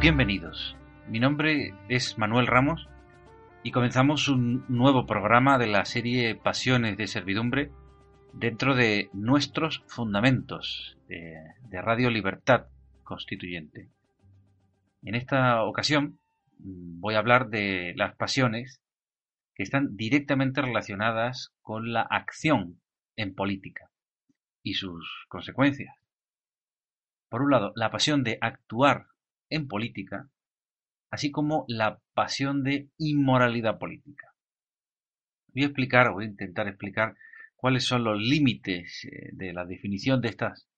Bienvenidos. Mi nombre es Manuel Ramos y comenzamos un nuevo programa de la serie Pasiones de Servidumbre dentro de nuestros fundamentos de, Radio Libertad Constituyente. En esta ocasión mm, voy a hablar de las pasiones que están directamente relacionadas con la acción en política y sus consecuencias. Por un lado, la pasión de actuar en política, así como la pasión de inmoralidad política. Voy a explicar, voy a intentar explicar cuáles son los límites eh, de la definición de estas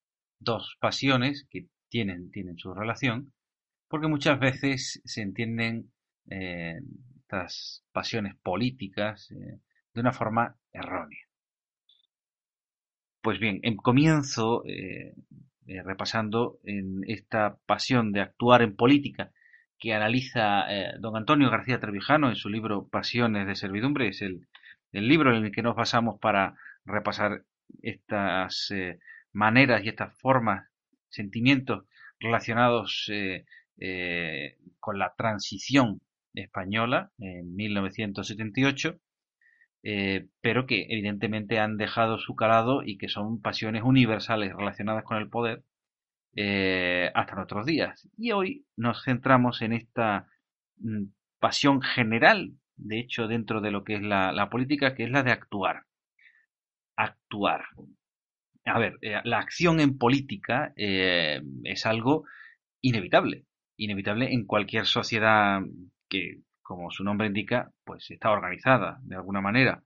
dos pasiones que tienen, tienen su relación, porque muchas veces se entienden eh, estas pasiones políticas eh, de una forma errónea. Pues bien, en comienzo eh, repasando en esta pasión de actuar en política que analiza eh, don Antonio García Trevijano en su libro Pasiones de Servidumbre, es el, libro en el que nos basamos para repasar estas eh, maneras y estas formas, sentimientos relacionados con la transición española en 1978 eh, pero que evidentemente han dejado su calado y que son pasiones universales relacionadas con el poder eh, hasta nuestros días. Y hoy nos centramos en esta mm, pasión general, de hecho, dentro de lo que es la, política, que es la de actuar. Actuar. A ver, eh, la acción en política es algo inevitable, inevitable en cualquier sociedad que, como su nombre indica, pues está organizada de alguna manera.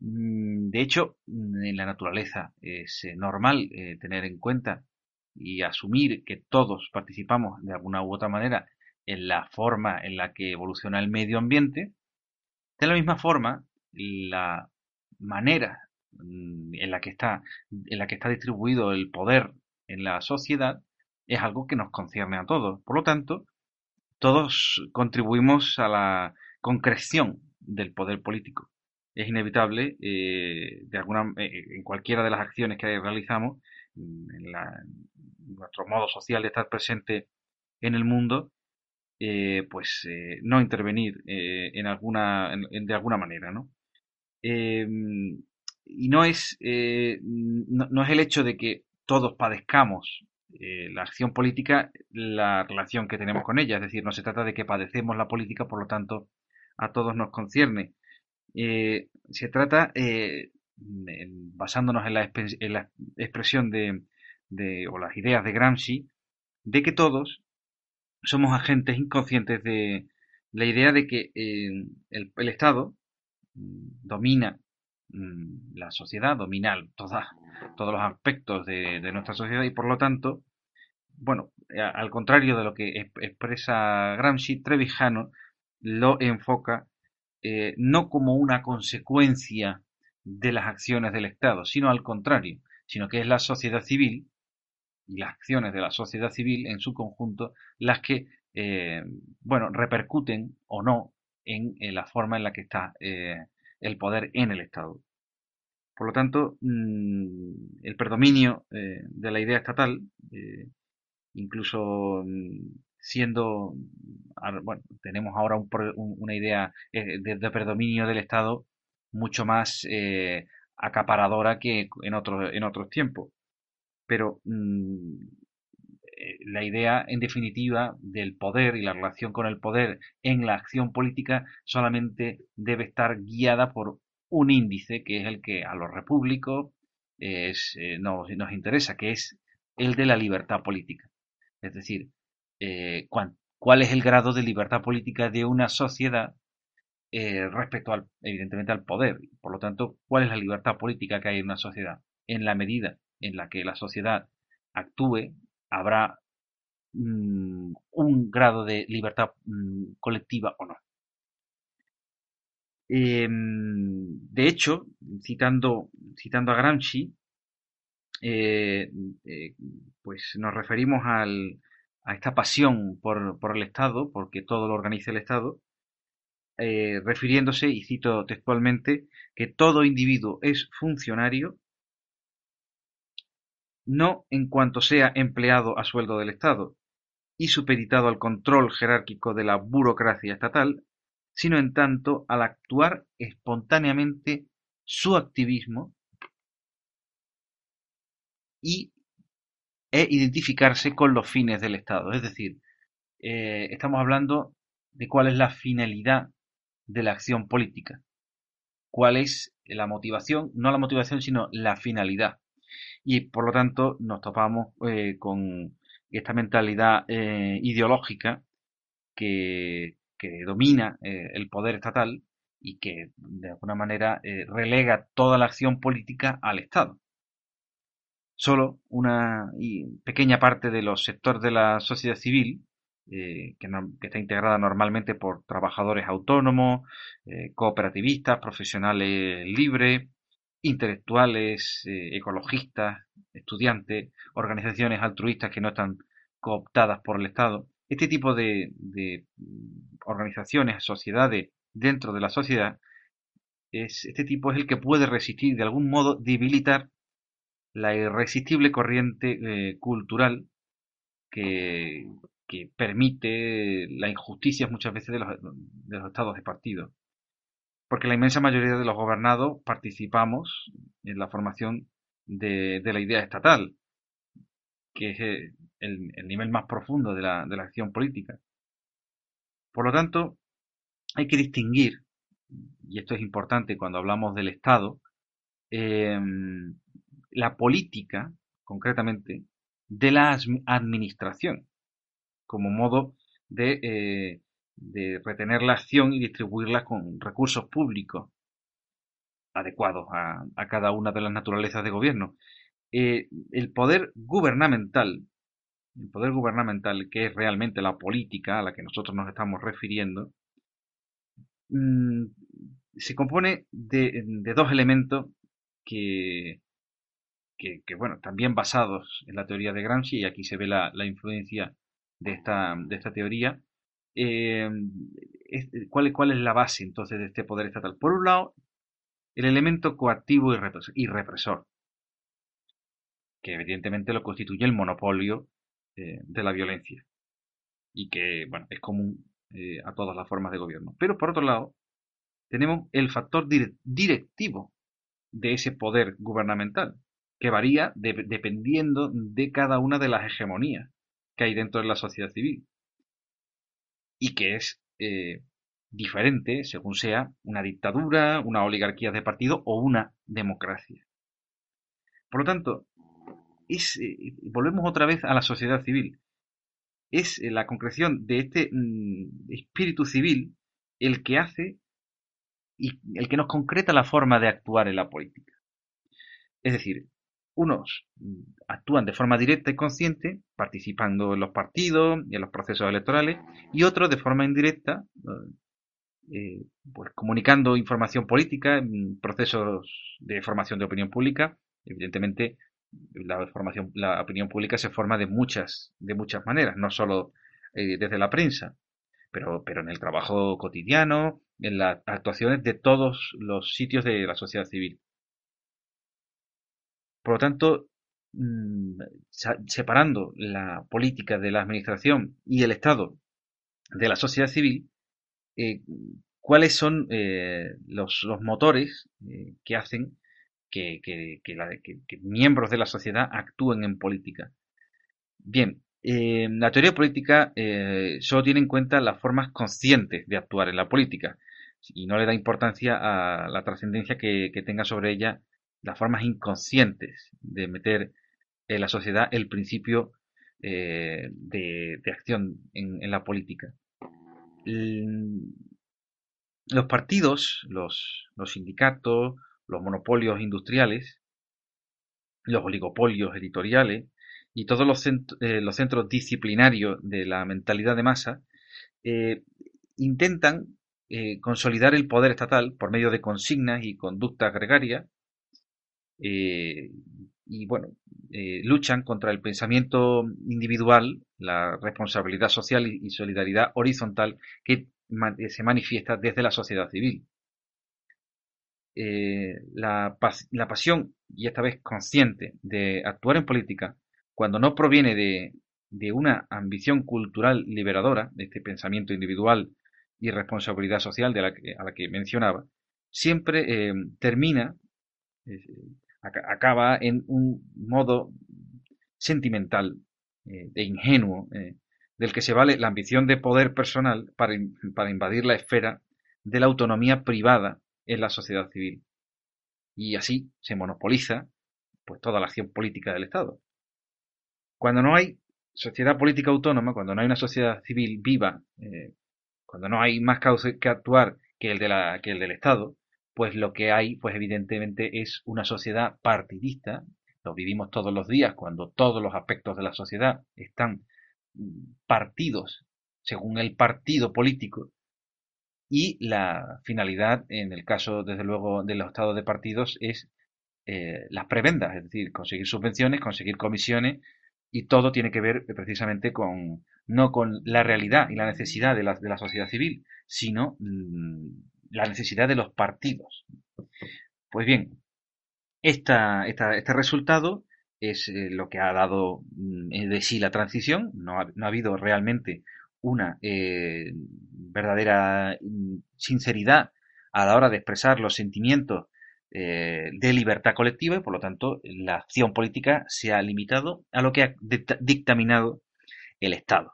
Mm, de hecho, mm, en la naturaleza es eh, normal eh, tener en cuenta y asumir que todos participamos de alguna u otra manera en la forma en la que evoluciona el medio ambiente. De la misma forma, la manera mm, en la que está, en la que está distribuido el poder en la sociedad es algo que nos concierne a todos. Por lo tanto, todos contribuimos a la concreción del poder político. Es inevitable, eh, de alguna, eh, en cualquiera de las acciones que realizamos, en, nuestro modo social de estar presente en el mundo, eh, pues no intervenir en alguna, de alguna manera, ¿no? Em, y no es, no es el hecho de que todos padezcamos eh, la acción política la relación que tenemos con ella. Es decir, no se trata de que padecemos la política, por lo tanto, a todos nos concierne. Eh, se trata, eh, basándonos en la, expresión de, o las ideas de Gramsci, de que todos somos agentes inconscientes de la idea de que el, Estado mm, domina la sociedad, domina toda, todos los aspectos de, nuestra sociedad y por lo tanto, bueno, al contrario de lo que expresa Gramsci, Trevijano lo enfoca eh, no como una consecuencia de las acciones del Estado, sino al contrario, sino que es la sociedad civil y las acciones de la sociedad civil en su conjunto las que, eh, bueno, repercuten o no en, la forma en la que está eh, el poder en el Estado. Por lo tanto, mm, el predominio eh, de la idea estatal, eh, incluso mm, siendo, bueno, tenemos ahora una idea eh, de, predominio del Estado mucho más acaparadora que en otros, en tiempos. pero mm, la idea, en definitiva, del poder y la relación con el poder en la acción política solamente debe estar guiada por un índice, que es el que a los repúblicos es, eh, nos, interesa, que es el de la libertad política. Es decir, eh, cuál es el grado de libertad política de una sociedad eh, respecto al, evidentemente, al poder. Por lo tanto, ¿cuál es la libertad política que hay en una sociedad? En la medida en la que la sociedad actúe, habrá mm, un grado de libertad mm, colectiva o no. Em, de hecho, citando, a Gramsci, eh, eh, pues nos referimos al, a esta pasión por, por, el Estado, porque todo lo organiza el Estado, eh, refiriéndose, y cito textualmente, que todo individuo es funcionario no en cuanto sea empleado a sueldo del Estado y supeditado al control jerárquico de la burocracia estatal, sino en tanto al actuar espontáneamente su activismo y e identificarse con los fines del Estado. Es decir, eh, estamos hablando de cuál es la finalidad de la acción política, cuál es la motivación, no la motivación, sino la finalidad. Y por lo tanto nos topamos eh, con esta mentalidad eh, ideológica que, que domina eh, el poder estatal y que de alguna manera eh, relega toda la acción política al Estado. Solo una pequeña parte de los sectores de la sociedad civil, eh, que, está integrada normalmente por trabajadores autónomos, cooperativistas, profesionales libres, intelectuales, ecologistas, estudiantes, organizaciones altruistas que no están cooptadas por el Estado, este tipo de, organizaciones, sociedades dentro de la sociedad, es, este tipo es el que puede resistir, de algún modo, debilitar la irresistible corriente eh, cultural que, permite la injusticia muchas veces de los, de los estados de partido. Porque la inmensa mayoría de los gobernados participamos en la formación de, la idea estatal, que es eh, el, nivel más profundo de la, de la acción política. Por lo tanto, hay que distinguir, y esto es importante cuando hablamos del Estado, em, la política, concretamente, de la administración, como modo de, eh, de, retener la acción y distribuirla con recursos públicos adecuados a, a, cada una de las naturalezas de gobierno. Eh, el poder gubernamental, el poder gubernamental, que es realmente la política a la que nosotros nos estamos refiriendo, mm, se compone de, dos elementos que, que, bueno, también basados en la teoría de Gramsci, y aquí se ve la, influencia de esta, de esta teoría. Eh, ¿cuál, ¿Cuál es la base entonces de este poder estatal? Por un lado, el elemento coactivo y represor que evidentemente lo constituye el monopolio eh, de la violencia y que bueno, es común eh, a todas las formas de gobierno. Pero por otro lado, tenemos el factor directivo de ese poder gubernamental, que varía dependiendo de cada una de las hegemonías que hay dentro de la sociedad civil y que es eh, diferente según sea una dictadura, una oligarquía de partido o una democracia. Por lo tanto, es, eh, volvemos otra vez a la sociedad civil. Es eh, la concreción de este mm, espíritu civil el que hace y el que nos concreta la forma de actuar en la política. Es decir, unos mm, actúan de forma directa y consciente, participando en los partidos y en los procesos electorales, y otros de forma indirecta, eh, pues comunicando información política en procesos de formación de opinión pública, evidentemente la formación, la opinión pública se forma de muchas, de muchas maneras, no solo eh, desde la prensa, pero, pero en el trabajo cotidiano, en las actuaciones de todos los sitios de la sociedad civil. Por lo tanto, mm, separando la política de la administración y el Estado de la sociedad civil, eh, ¿cuáles son eh, los, los, motores que hacen que, miembros de la sociedad actúen en política. Bien, eh, la teoría política eh, solo tiene en cuenta las formas conscientes de actuar en la política y no le da importancia a la trascendencia que, tenga sobre ella las formas inconscientes de meter en la sociedad el principio eh, de, acción en, la política. Los partidos, los, sindicatos, los monopolios industriales, los oligopolios editoriales y todos los, eh, centros disciplinarios de la mentalidad de masa eh, intentan eh, consolidar el poder estatal por medio de consignas y conductas gregarias y bueno, luchan contra el pensamiento individual, la responsabilidad social y solidaridad horizontal que se manifiesta desde la sociedad civil. Eh, la, pasión, y esta vez consciente, de actuar en política, cuando no proviene de, una ambición cultural liberadora, de este pensamiento individual y responsabilidad social de la que, a la que mencionaba, siempre eh, termina, acaba en un modo sentimental e ingenuo del que se vale la ambición de poder personal para, invadir la esfera de la autonomía privada en la sociedad civil. Y así se monopoliza pues toda la acción política del Estado. Cuando no hay sociedad política autónoma, cuando no hay una sociedad civil viva, eh, cuando no hay más causa que actuar que el, de la, que el del Estado, pues lo que hay, pues evidentemente es una sociedad partidista, lo vivimos todos los días cuando todos los aspectos de la sociedad están partidos, según el partido político, y la finalidad, en el caso, desde luego, de los estados de partidos, es eh, las prebendas, es decir, conseguir subvenciones, conseguir comisiones, y todo tiene que ver precisamente con, no con la realidad y la necesidad de la, de la sociedad civil, sino mm, la necesidad de los partidos. Pues bien, esta, este resultado es eh, lo que ha dado mm, eh, de sí la transición. No ha, habido realmente una eh, verdadera mm, sinceridad a la hora de expresar los sentimientos de libertad colectiva y por lo tanto la acción política se ha limitado a lo que ha dictaminado el Estado.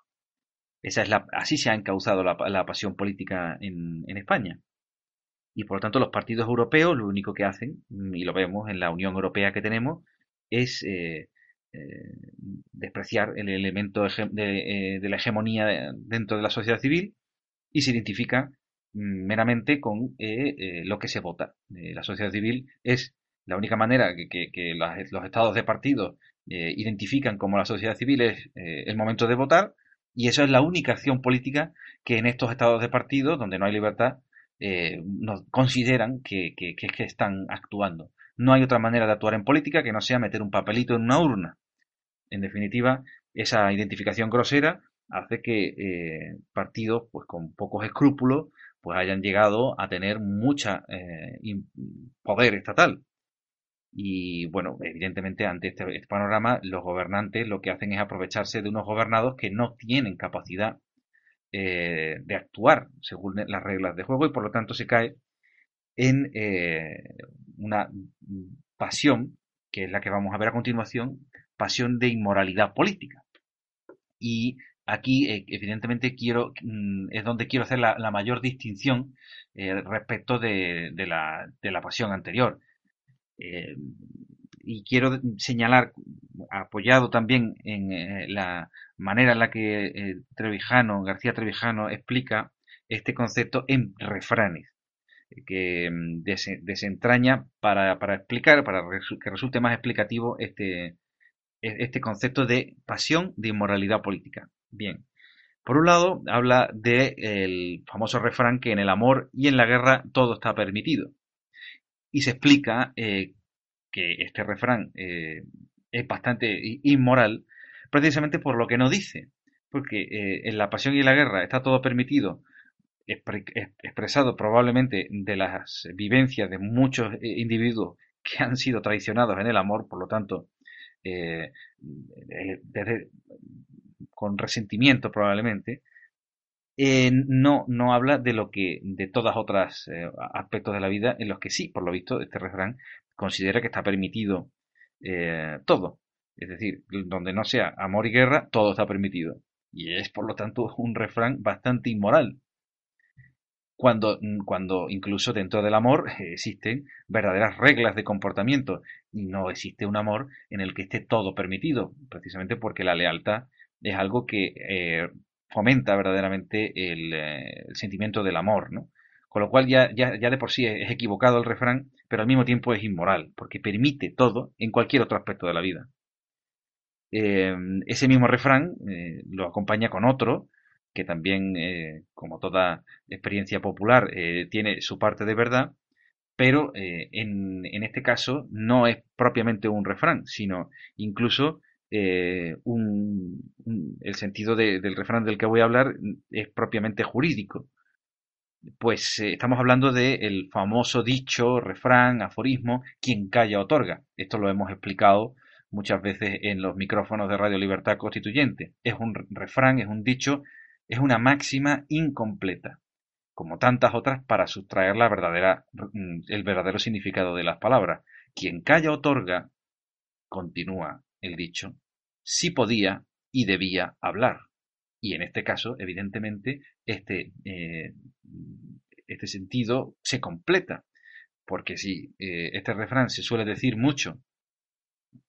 Esa es la, así se ha encauzado la, pasión política en, en, España. Y por lo tanto los partidos europeos lo único que hacen, mm, y lo vemos en la Unión Europea que tenemos, es eh, eh, despreciar el elemento de, eh, la hegemonía dentro de la sociedad civil y se identifica mm, meramente con lo que se vota. la sociedad civil es la única manera que, los estados de partido identifican como la sociedad civil es el momento de votar y eso es la única acción política que en estos estados de partido, donde no hay libertad, nos consideran que, que, están actuando. No hay otra manera de actuar en política que no sea meter un papelito en una urna. En definitiva, esa identificación grosera hace que eh, partidos pues con pocos escrúpulos pues hayan llegado a tener mucha eh, poder estatal. Y bueno, evidentemente ante este, este, panorama los gobernantes lo que hacen es aprovecharse de unos gobernados que no tienen capacidad eh, de actuar según las reglas de juego y por lo tanto se cae en una pasión, que es la que vamos a ver a continuación, pasión de inmoralidad política. Y aquí, eh, evidentemente, quiero, mm, es donde quiero hacer la, mayor distinción eh, respecto de, la, pasión anterior. y quiero señalar, apoyado también en la manera en la que Trevijano, García Trevijano explica este concepto en refranes que mm, desentraña para, explicar, para que resulte más explicativo este, este concepto de pasión de inmoralidad política. Bien, por un lado habla del famoso refrán que en el amor y en la guerra todo está permitido. Y se explica eh, que este refrán eh, es bastante inmoral precisamente por lo que no dice. Porque eh, en la pasión y en la guerra está todo permitido expresado probablemente de las vivencias de muchos individuos que han sido traicionados en el amor, por lo tanto, eh, eh, con resentimiento probablemente, no, no habla de lo que, de todas otras aspectos de la vida en los que sí, por lo visto, este refrán considera que está permitido eh, todo. Es decir, donde no sea amor y guerra, todo está permitido. Y es, por lo tanto, un refrán bastante inmoral. Cuando, cuando incluso dentro del amor existen verdaderas reglas de comportamiento y no existe un amor en el que esté todo permitido, precisamente porque la lealtad es algo que eh, fomenta verdaderamente el, eh, el, sentimiento del amor, ¿no? Con lo cual ya, ya, ya de por sí es equivocado el refrán, pero al mismo tiempo es inmoral, porque permite todo en cualquier otro aspecto de la vida. Eh, ese mismo refrán eh, lo acompaña con otro, que también, eh, como toda experiencia popular, eh, tiene su parte de verdad, pero eh, en, en, este caso no es propiamente un refrán, sino incluso un, el sentido de, del refrán del que voy a hablar es propiamente jurídico. Pues estamos hablando del famoso dicho, refrán, aforismo, quien calla otorga. Esto lo hemos explicado muchas veces en los micrófonos de Radio Libertad Constituyente. Es un refrán, es un dicho, es una máxima incompleta, como tantas otras para sustraer la verdadera, mm, el verdadero significado de las palabras. Quien calla otorga, continúa el dicho, sí podía y debía hablar. Y en este caso, evidentemente, este, eh, este sentido se completa. Porque si eh, este refrán se suele decir mucho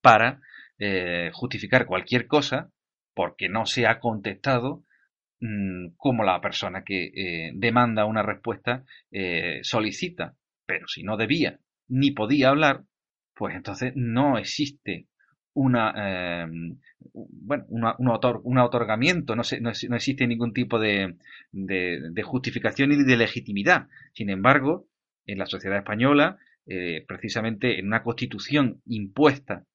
para eh, justificar cualquier cosa, porque no se ha contestado como la persona que eh, demanda una respuesta eh, solicita. Pero si no debía ni podía hablar, pues entonces no existe una, eh, bueno, un otorgamiento, no, se, no, no, existe ningún tipo de, de, de, justificación y de legitimidad. Sin embargo, en la sociedad española, precisamente en una constitución impuesta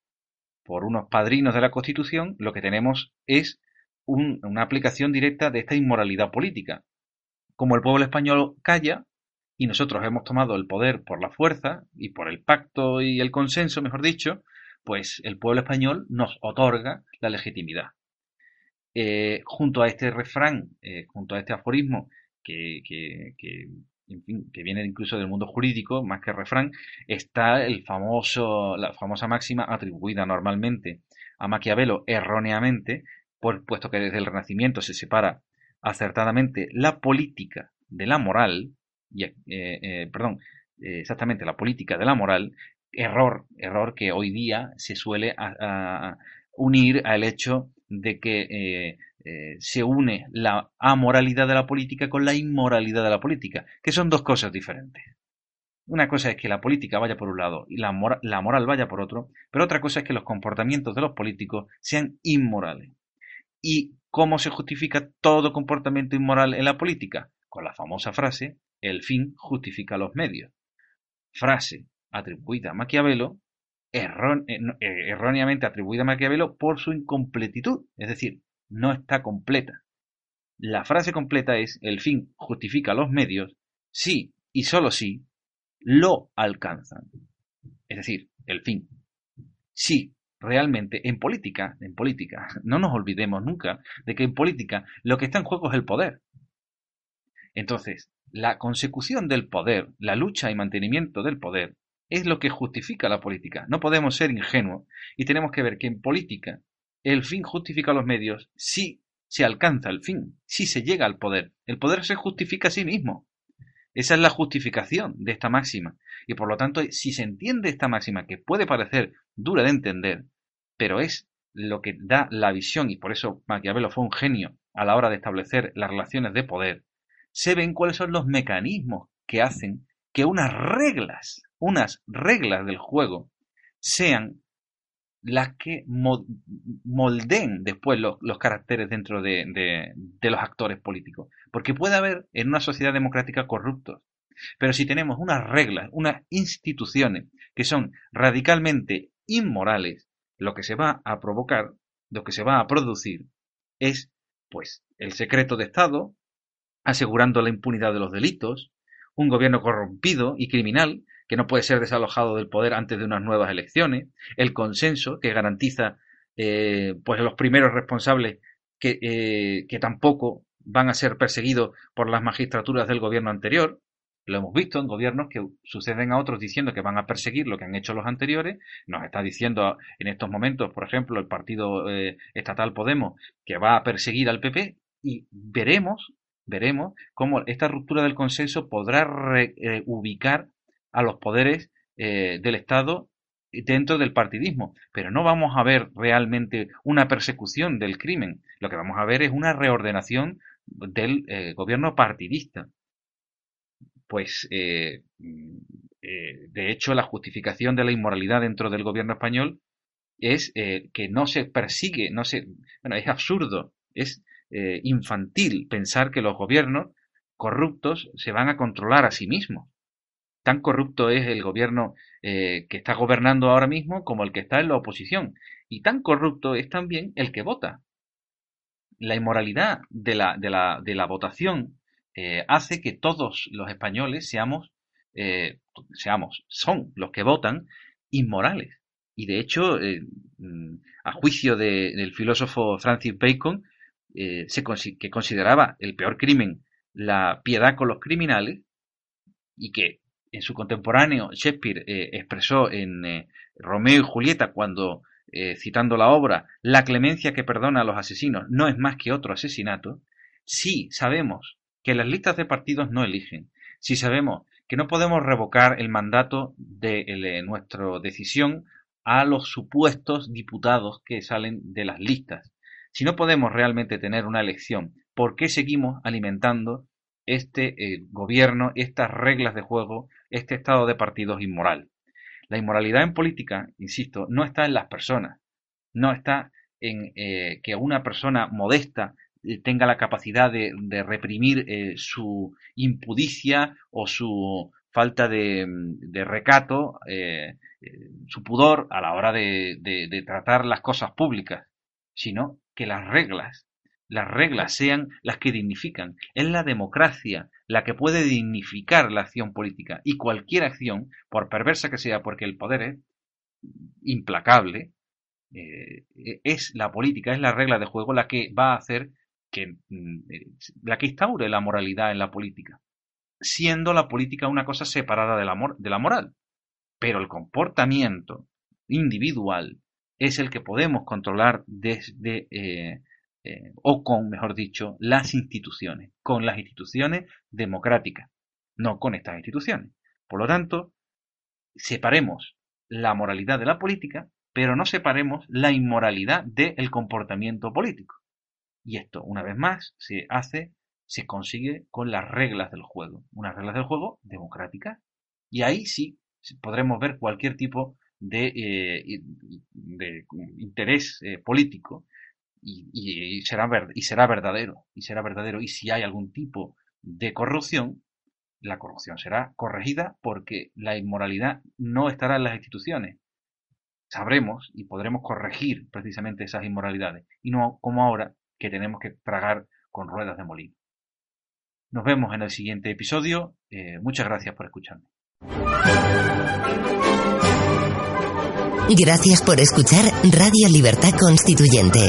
por unos padrinos de la constitución, lo que tenemos es un, una aplicación directa de esta inmoralidad política. Como el pueblo español calla, y nosotros hemos tomado el poder por la fuerza y por el pacto y el consenso, mejor dicho, pues el pueblo español nos otorga la legitimidad. Eh, junto a este refrán, eh, junto a este aforismo, que, que, que viene incluso del mundo jurídico, más que refrán, está el famoso, la famosa máxima atribuida normalmente a Maquiavelo erróneamente, por, puesto que desde el Renacimiento se separa acertadamente la política de la moral, y, eh, eh, perdón, eh, exactamente la política de la moral, error, error que hoy día se suele a, unir al hecho de que se une la amoralidad de la política con la inmoralidad de la política, que son dos cosas diferentes. Una cosa es que la política vaya por un lado y la, mora la moral vaya por otro, pero otra cosa es que los comportamientos de los políticos sean inmorales. ¿Y cómo se justifica todo comportamiento inmoral en la política? Con la famosa frase, el fin justifica los medios. Frase atribuida a Maquiavelo, eh, eh, erróneamente atribuida a Maquiavelo por su incompletitud, es decir, no está completa. La frase completa es el fin justifica los medios si y solo si lo alcanzan. Es decir, el fin. Si realmente en política, en política, no nos olvidemos nunca de que en política lo que está en juego es el poder. Entonces, la consecución del poder, la lucha y mantenimiento del poder, es lo que justifica la política. No podemos ser ingenuos y tenemos que ver que en política el fin justifica los medios si se alcanza el fin, si se llega al poder. El poder se justifica a sí mismo. Esa es la justificación de esta máxima. Y por lo tanto, si se entiende esta máxima, que puede parecer dura de entender, pero es lo que da la visión, y por eso Maquiavelo fue un genio a la hora de establecer las relaciones de poder, se ven cuáles son los mecanismos que hacen que unas reglas, unas reglas del juego, sean las que moldeen después los, los caracteres dentro de, de, de, los actores políticos. Porque puede haber en una sociedad democrática corruptos. Pero si tenemos unas reglas, unas instituciones que son radicalmente inmorales, lo que se va a provocar, lo que se va a producir, es, pues, el secreto de Estado, asegurando la impunidad de los delitos, un gobierno corrompido y criminal que no puede ser desalojado del poder antes de unas nuevas elecciones, el consenso que garantiza eh, pues los primeros responsables que, eh, que tampoco van a ser perseguidos por las magistraturas del gobierno anterior, Lo hemos visto en gobiernos que suceden a otros diciendo que van a perseguir lo que han hecho los anteriores. Nos está diciendo en estos momentos, por ejemplo, el partido eh, estatal Podemos que va a perseguir al PP y veremos, veremos cómo esta ruptura del consenso podrá reubicar a los poderes eh, del Estado dentro del partidismo, pero no vamos a ver realmente una persecución del crimen. Lo que vamos a ver es una reordenación del gobierno partidista pues eh, eh, de hecho la justificación de la inmoralidad dentro del gobierno español es eh, que no se persigue, no se, bueno, es absurdo, es infantil pensar que los gobiernos corruptos se van a controlar a sí mismos. Tan corrupto es el gobierno que está gobernando ahora mismo como el que está en la oposición. Y tan corrupto es también el que vota. La inmoralidad de la, de la, de la votación eh, hace que todos los españoles seamos, eh, seamos, son los que votan inmorales. Y de hecho, eh, a juicio del filósofo Francis Bacon, se, que consideraba el peor crimen la piedad con los criminales, y que en su contemporáneo Shakespeare expresó en Romeo y Julieta cuando, citando la obra, la clemencia que perdona a los asesinos no es más que otro asesinato, sí sabemos que las listas de partidos no eligen. Si sabemos que no podemos revocar el mandato de, eh, nuestra decisión a los supuestos diputados que salen de las listas. Si no podemos realmente tener una elección, ¿por qué seguimos alimentando este eh, gobierno, estas reglas de juego, este estado de partidos inmoral? La inmoralidad en política, insisto, no está en las personas, no está en eh, que una persona modesta eh, tenga la capacidad de, reprimir su impudicia o su falta de, recato, su pudor a la hora de, tratar las cosas públicas, sino que las reglas, las reglas sean las que dignifican. Es la democracia la que puede dignificar la acción política y cualquier acción, por perversa que sea, porque el poder es implacable, es la política, es la regla de juego la que va a hacer que, mm, eh, la que instaure la moralidad en la política, siendo la política una cosa separada de la, de la moral. Pero el comportamiento individual es el que podemos controlar desde, eh, eh, o con, mejor dicho, las instituciones, con las instituciones democráticas, no con estas instituciones. Por lo tanto, separemos la moralidad de la política, pero no separemos la inmoralidad del comportamiento político. Y esto, una vez más, se hace, se consigue con las reglas del juego. Unas reglas del juego democráticas. Y ahí sí podremos ver cualquier tipo de, eh, de interés eh, político y, será y será verdadero. Y será verdadero. Y si hay algún tipo de corrupción, la corrupción será corregida porque la inmoralidad no estará en las instituciones. Sabremos y podremos corregir precisamente esas inmoralidades. Y no como ahora, que tenemos que tragar con ruedas de molino. Nos vemos en el siguiente episodio. Eh, muchas gracias por escucharme. Gracias por escuchar Radio Libertad Constituyente.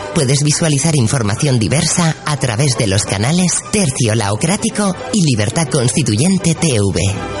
puedes visualizar información diversa a través de los canales Tercio Laocrático y Libertad Constituyente TV.